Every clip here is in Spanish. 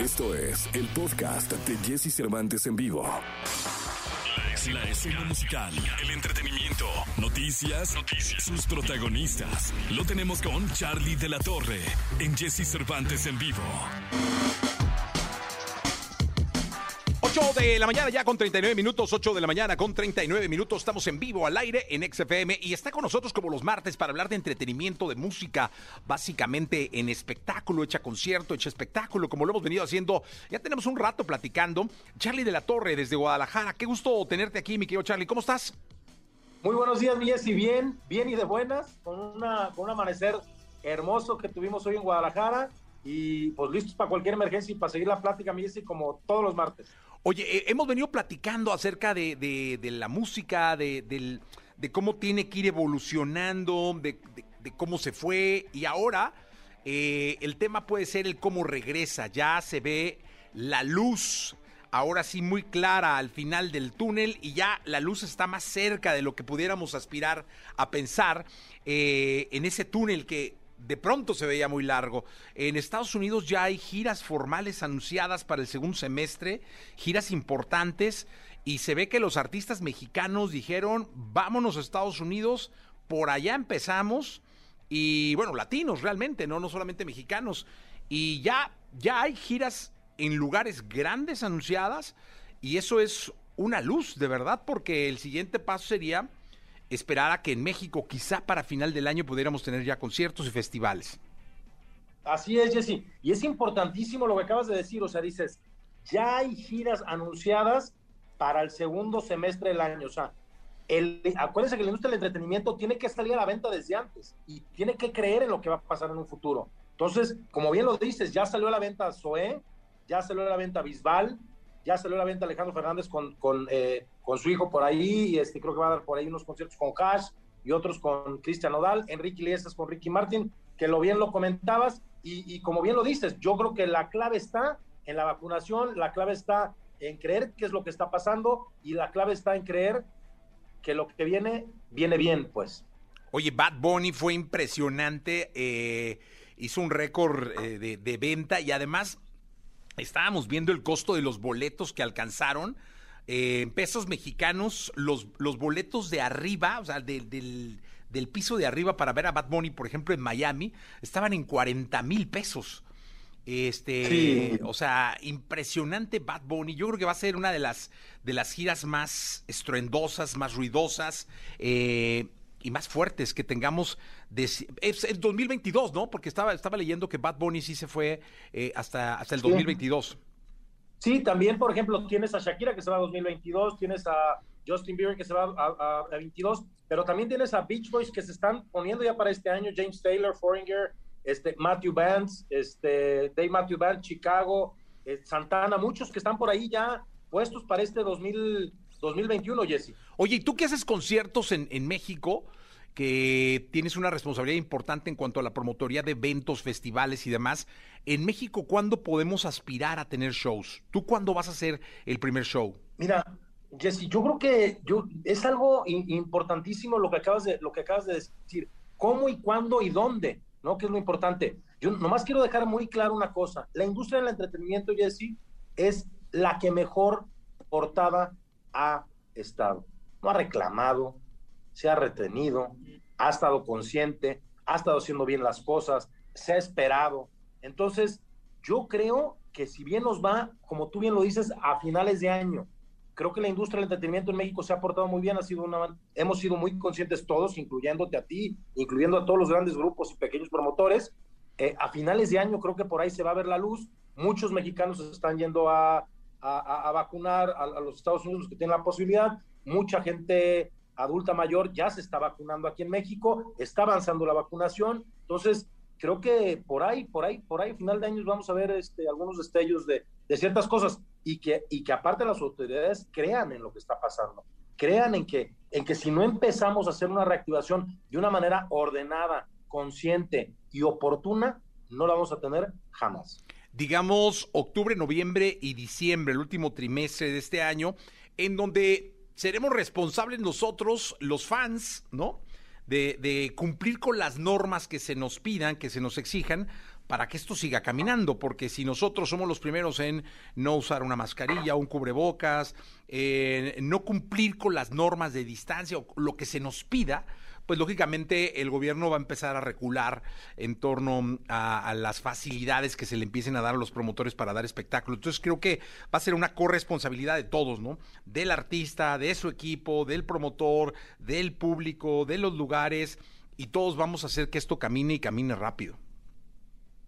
Esto es el podcast de Jesse Cervantes en vivo. La escena musical, el entretenimiento, noticias, noticias, sus protagonistas. Lo tenemos con Charlie de la Torre en Jesse Cervantes en vivo. 8 de la mañana ya con 39 minutos, 8 de la mañana con 39 minutos, estamos en vivo al aire en XFM y está con nosotros como los martes para hablar de entretenimiento, de música, básicamente en espectáculo, hecha concierto, hecha espectáculo, como lo hemos venido haciendo, ya tenemos un rato platicando. Charlie de la Torre desde Guadalajara, qué gusto tenerte aquí, mi querido Charlie, ¿cómo estás? Muy buenos días, mi y bien, bien y de buenas, con, un amanecer hermoso que tuvimos hoy en Guadalajara. Y pues listos para cualquier emergencia y para seguir la plática, mi Jessy, como todos los martes. Oye, eh, hemos venido platicando acerca de, la música, de, cómo tiene que ir evolucionando, de, cómo se fue y ahora eh, el tema puede ser el cómo regresa. Ya se ve la luz, ahora sí muy clara al final del túnel y ya la luz está más cerca de lo que pudiéramos aspirar a pensar eh, en ese túnel que de pronto se veía muy largo. En Estados Unidos ya hay giras formales anunciadas para el segundo semestre, giras importantes, y se ve que los artistas mexicanos dijeron, vámonos a Estados Unidos, por allá empezamos, y bueno, latinos realmente, no, no solamente mexicanos, y ya, ya hay giras en lugares grandes anunciadas, y eso es una luz, de verdad, porque el siguiente paso sería esperar a que en México, quizá para final del año, pudiéramos tener ya conciertos y festivales. Así es, Jesse. Y es importantísimo lo que acabas de decir. O sea, dices, ya hay giras anunciadas para el segundo semestre del año. O sea, el, acuérdense que la industria del entretenimiento tiene que salir a la venta desde antes y tiene que creer en lo que va a pasar en un futuro. Entonces, como bien lo dices, ya salió a la venta Zoé, ya salió a la venta Bisbal, ya salió a la venta Alejandro Fernández con, con, eh, con su hijo por ahí, y este, creo que va a dar por ahí unos conciertos con Cash y otros con Cristian Odal, Enrique Iglesias con Ricky Martin, que lo bien lo comentabas, y, como bien lo dices, yo creo que la clave está en la vacunación, la clave está en creer qué es lo que está pasando, y la clave está en creer que lo que viene, viene bien, pues. Oye, Bad Bunny fue impresionante, eh, hizo un récord eh, de venta y además estábamos viendo el costo de los boletos que alcanzaron. Eh, en pesos mexicanos, los, los boletos de arriba, o sea, del, del piso de arriba para ver a Bad Bunny, por ejemplo, en Miami, estaban en 40 mil pesos. Este, o sea, impresionante Bad Bunny. Yo creo que va a ser una de las de las giras más estruendosas, más ruidosas. Eh, y más fuertes que tengamos. De, es el 2022, ¿no? Porque estaba, estaba leyendo que Bad Bunny sí se fue eh, hasta, hasta el 2022. Sí, también, por ejemplo, tienes a Shakira que se va a 2022, tienes a Justin Bieber que se va a, a, 22, pero también tienes a Beach Boys que se están poniendo ya para este año, James Taylor, Foreigner, este, Matthew Vance, este, Dave Matthew Vance, Chicago, eh, Santana, muchos que están por ahí ya puestos para este 2000, 2021, Jesse. Oye, ¿y tú qué haces conciertos en, en México? Que tienes una responsabilidad importante en cuanto a la promotoría de eventos, festivales y demás. En México, ¿cuándo podemos aspirar a tener shows? ¿Tú cuándo vas a hacer el primer show? Mira, Jesse, yo creo que es algo importantísimo lo que, acabas de, lo que acabas de decir. ¿Cómo y cuándo y dónde? ¿No? Que es lo importante. Yo nomás quiero dejar muy claro una cosa. La industria del entretenimiento, Jesse, es la que mejor portada ha estado. No ha reclamado, se ha retenido, ha estado consciente, ha estado haciendo bien las cosas, se ha esperado. Entonces, yo creo que si bien nos va, como tú bien lo dices, a finales de año, creo que la industria del entretenimiento en México se ha portado muy bien, ha sido hemos sido muy conscientes todos, incluyéndote a ti, incluyendo a todos los grandes grupos y pequeños promotores. Eh, a finales de año creo que por ahí se va a ver la luz. Muchos mexicanos están yendo a, a, vacunar a, los Estados Unidos que tienen la posibilidad. Mucha gente adulta mayor ya se está vacunando aquí en México, está avanzando la vacunación. Entonces, creo que por ahí, por ahí, por ahí, final de años vamos a ver este, algunos destellos de, de ciertas cosas y que, y que aparte las autoridades crean en lo que está pasando. Crean en que, en que si no empezamos a hacer una reactivación de una manera ordenada, consciente y oportuna, no la vamos a tener jamás digamos, octubre, noviembre y diciembre, el último trimestre de este año, en donde seremos responsables nosotros, los fans, ¿no? De, cumplir con las normas que se nos pidan, que se nos exijan, para que esto siga caminando, porque si nosotros somos los primeros en no usar una mascarilla, un cubrebocas, no cumplir con las normas de distancia o lo que se nos pida, pues lógicamente el gobierno va a empezar a recular en torno a, las facilidades que se le empiecen a dar a los promotores para dar espectáculos. Entonces creo que va a ser una corresponsabilidad de todos, ¿no? Del artista, de su equipo, del promotor, del público, de los lugares, y todos vamos a hacer que esto camine y camine rápido.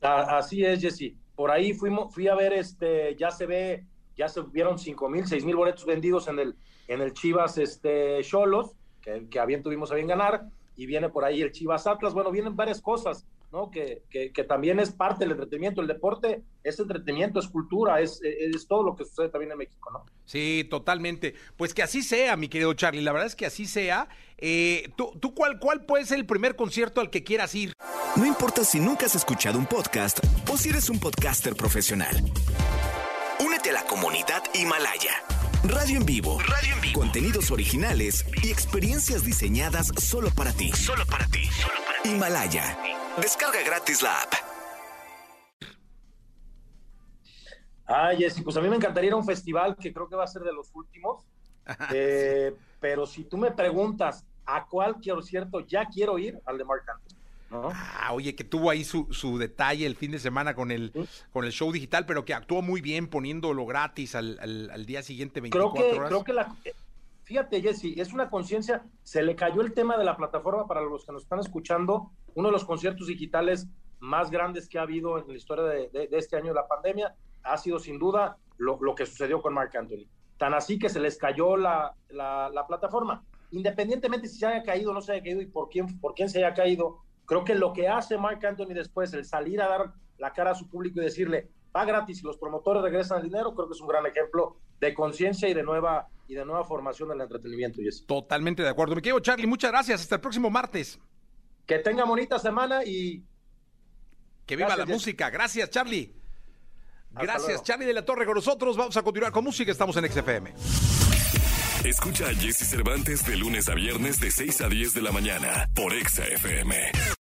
Así es, Jesse. Por ahí fuimos, fui a ver, este, ya se ve, ya se vieron cinco mil, seis mil boletos vendidos en el, en el Chivas, este, Cholos que, que bien tuvimos a bien ganar, y viene por ahí el Chivas Atlas, bueno, vienen varias cosas, ¿no? Que, que, también es parte del entretenimiento, el deporte es entretenimiento, es cultura, es, es todo lo que sucede también en México, ¿no? Sí, totalmente. Pues que así sea, mi querido Charlie, la verdad es que así sea. Eh, ¿Tú, tú cuál, cuál puede ser el primer concierto al que quieras ir? No importa si nunca has escuchado un podcast o si eres un podcaster profesional. Únete a la comunidad Himalaya. Radio en vivo. Radio en vivo. Contenidos originales y experiencias diseñadas solo para ti. Solo para ti. Himalaya. Descarga gratis la app. Ah, Jessy, pues a mí me encantaría ir a un festival que creo que va a ser de los últimos. Eh, pero si tú me preguntas a cuál quiero cierto, ya quiero ir al de Mark Anthony. Ah, oye, que tuvo ahí su, detalle el fin de semana con el, con el show digital, pero que actuó muy bien poniéndolo gratis al, día siguiente 24 creo que, horas. Creo que la, fíjate, Jesse, es una conciencia, se le cayó el tema de la plataforma para los que nos están escuchando, uno de los conciertos digitales más grandes que ha habido en la historia de, este año de la pandemia, ha sido sin duda lo, que sucedió con Mark Anthony. Tan así que se les cayó la, la, plataforma. Independientemente si se haya caído o no se haya caído y por quién, por quién se haya caído, Creo que lo que hace Mark Anthony después, el salir a dar la cara a su público y decirle, va gratis y los promotores regresan el dinero, creo que es un gran ejemplo de conciencia y de nueva y de nueva formación del entretenimiento. Totalmente de acuerdo. Me quedo Charlie, muchas gracias. Hasta el próximo martes. Que tenga bonita semana y que viva la música. Gracias, Charlie. Gracias, Charlie de la Torre con nosotros. Vamos a continuar con música. Estamos en XFM. Escucha a Jesse Cervantes de lunes a viernes de 6 a 10 de la mañana por XFM.